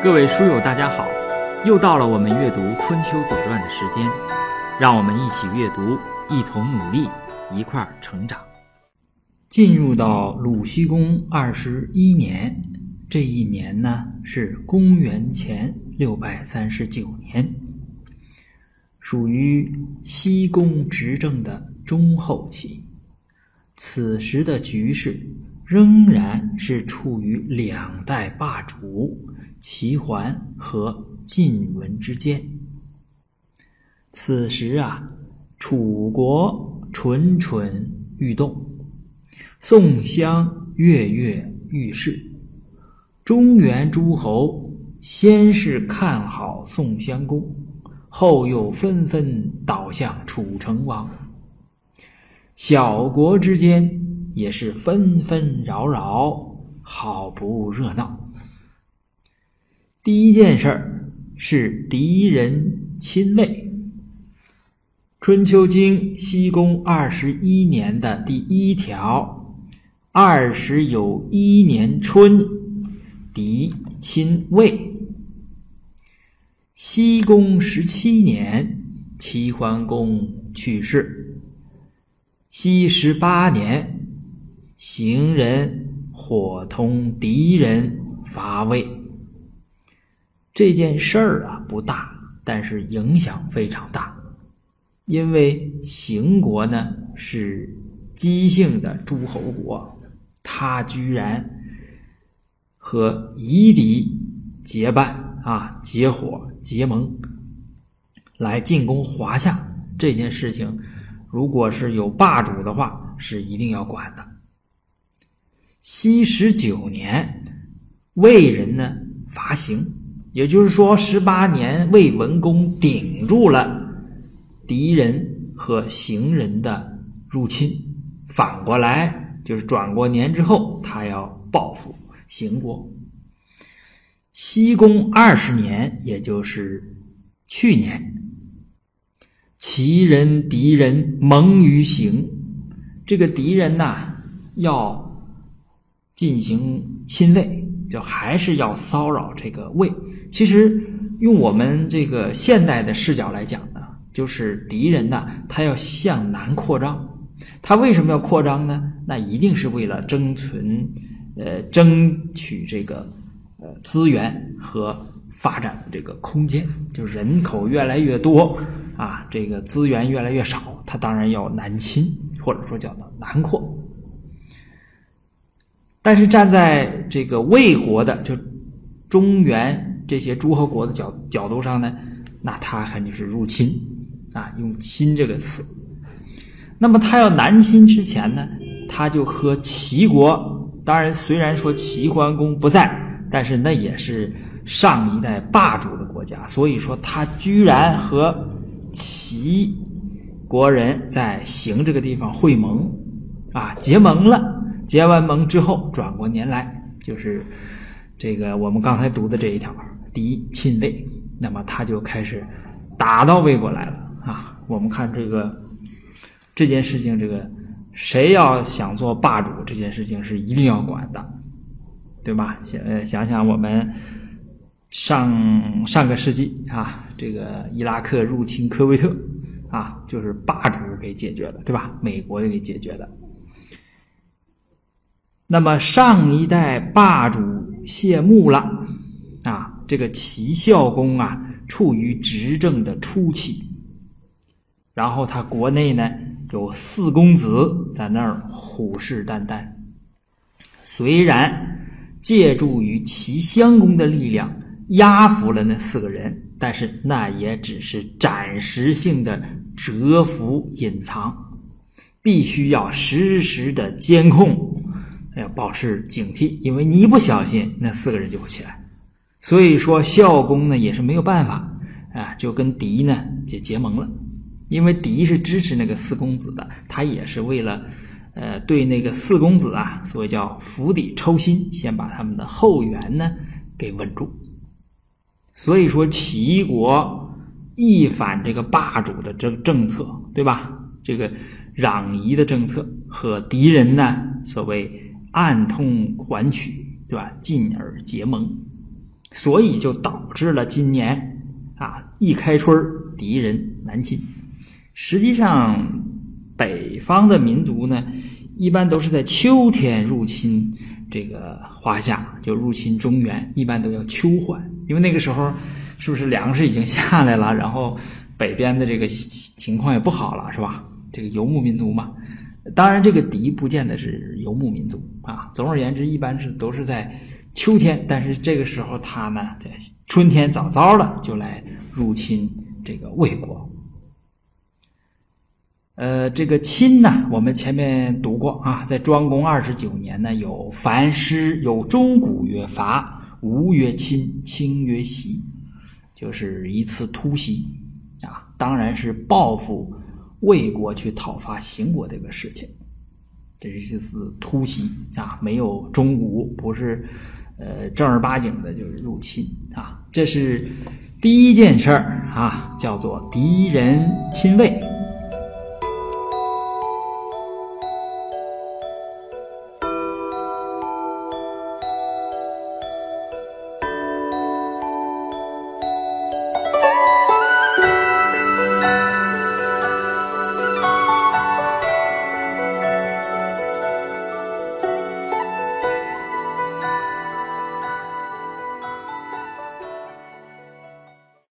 各位书友，大家好！又到了我们阅读《春秋左传》的时间，让我们一起阅读，一同努力，一块儿成长。进入到鲁僖公二十一年，这一年呢是公元前六百三十九年，属于西公执政的中后期。此时的局势仍然是处于两代霸主。齐桓和晋文之间，此时啊，楚国蠢蠢欲动，宋襄跃跃欲试。中原诸侯先是看好宋襄公，后又纷纷倒向楚成王。小国之间也是纷纷扰扰，好不热闹。第一件事儿是敌人侵魏。春秋经西公二十一年的第一条：二十有一年春，敌侵魏。西公十七年，齐桓公去世。西十八年，行人伙同敌人伐魏。这件事儿啊不大，但是影响非常大，因为邢国呢是姬姓的诸侯国，他居然和夷狄结伴啊结伙结盟来进攻华夏。这件事情，如果是有霸主的话，是一定要管的。西十九年，魏人呢伐邢。也就是说，十八年魏文公顶住了敌人和行人的入侵，反过来就是转过年之后，他要报复邢国。西宫二十年，也就是去年，齐人敌人盟于邢，这个敌人呐要进行侵卫，就还是要骚扰这个魏。其实，用我们这个现代的视角来讲呢，就是敌人呢，他要向南扩张，他为什么要扩张呢？那一定是为了争存，呃，争取这个呃资源和发展的这个空间。就人口越来越多啊，这个资源越来越少，他当然要南侵，或者说叫做南扩。但是站在这个魏国的就中原。这些诸侯国的角角度上呢，那他肯定是入侵啊，用“侵”这个词。那么他要南侵之前呢，他就和齐国，当然虽然说齐桓公不在，但是那也是上一代霸主的国家，所以说他居然和齐国人在行这个地方会盟啊，结盟了。结完盟之后，转过年来就是这个我们刚才读的这一条。敌侵魏，那么他就开始打到魏国来了啊！我们看这个这件事情，这个谁要想做霸主，这件事情是一定要管的，对吧？想想想，我们上上个世纪啊，这个伊拉克入侵科威特啊，就是霸主给解决的，对吧？美国给解决的。那么上一代霸主谢幕了啊！这个齐孝公啊，处于执政的初期，然后他国内呢有四公子在那儿虎视眈眈。虽然借助于齐襄公的力量压服了那四个人，但是那也只是暂时性的蛰伏隐藏，必须要时时的监控，要保持警惕，因为你一不小心，那四个人就会起来。所以说，孝公呢也是没有办法啊，就跟狄呢结结盟了，因为狄是支持那个四公子的，他也是为了，呃，对那个四公子啊，所谓叫釜底抽薪，先把他们的后援呢给稳住。所以说，齐国一反这个霸主的政政策，对吧？这个攘夷的政策和敌人呢，所谓暗通款曲，对吧？进而结盟。所以就导致了今年啊一开春敌人南侵。实际上，北方的民族呢，一般都是在秋天入侵这个华夏，就入侵中原，一般都叫秋缓，因为那个时候是不是粮食已经下来了，然后北边的这个情况也不好了，是吧？这个游牧民族嘛，当然这个敌不见得是游牧民族啊。总而言之，一般是都是在秋天，但是这个时候他呢，在春天早早的就来入侵这个魏国。呃，这个亲呢，我们前面读过啊，在庄公二十九年呢，有樊师，有钟鼓曰伐，吴曰亲，卿曰袭，就是一次突袭啊，当然是报复魏国去讨伐秦国这个事情，这是一次突袭啊，没有钟鼓，不是呃正儿八经的，就是入侵啊，这是第一件事儿啊，叫做敌人亲卫。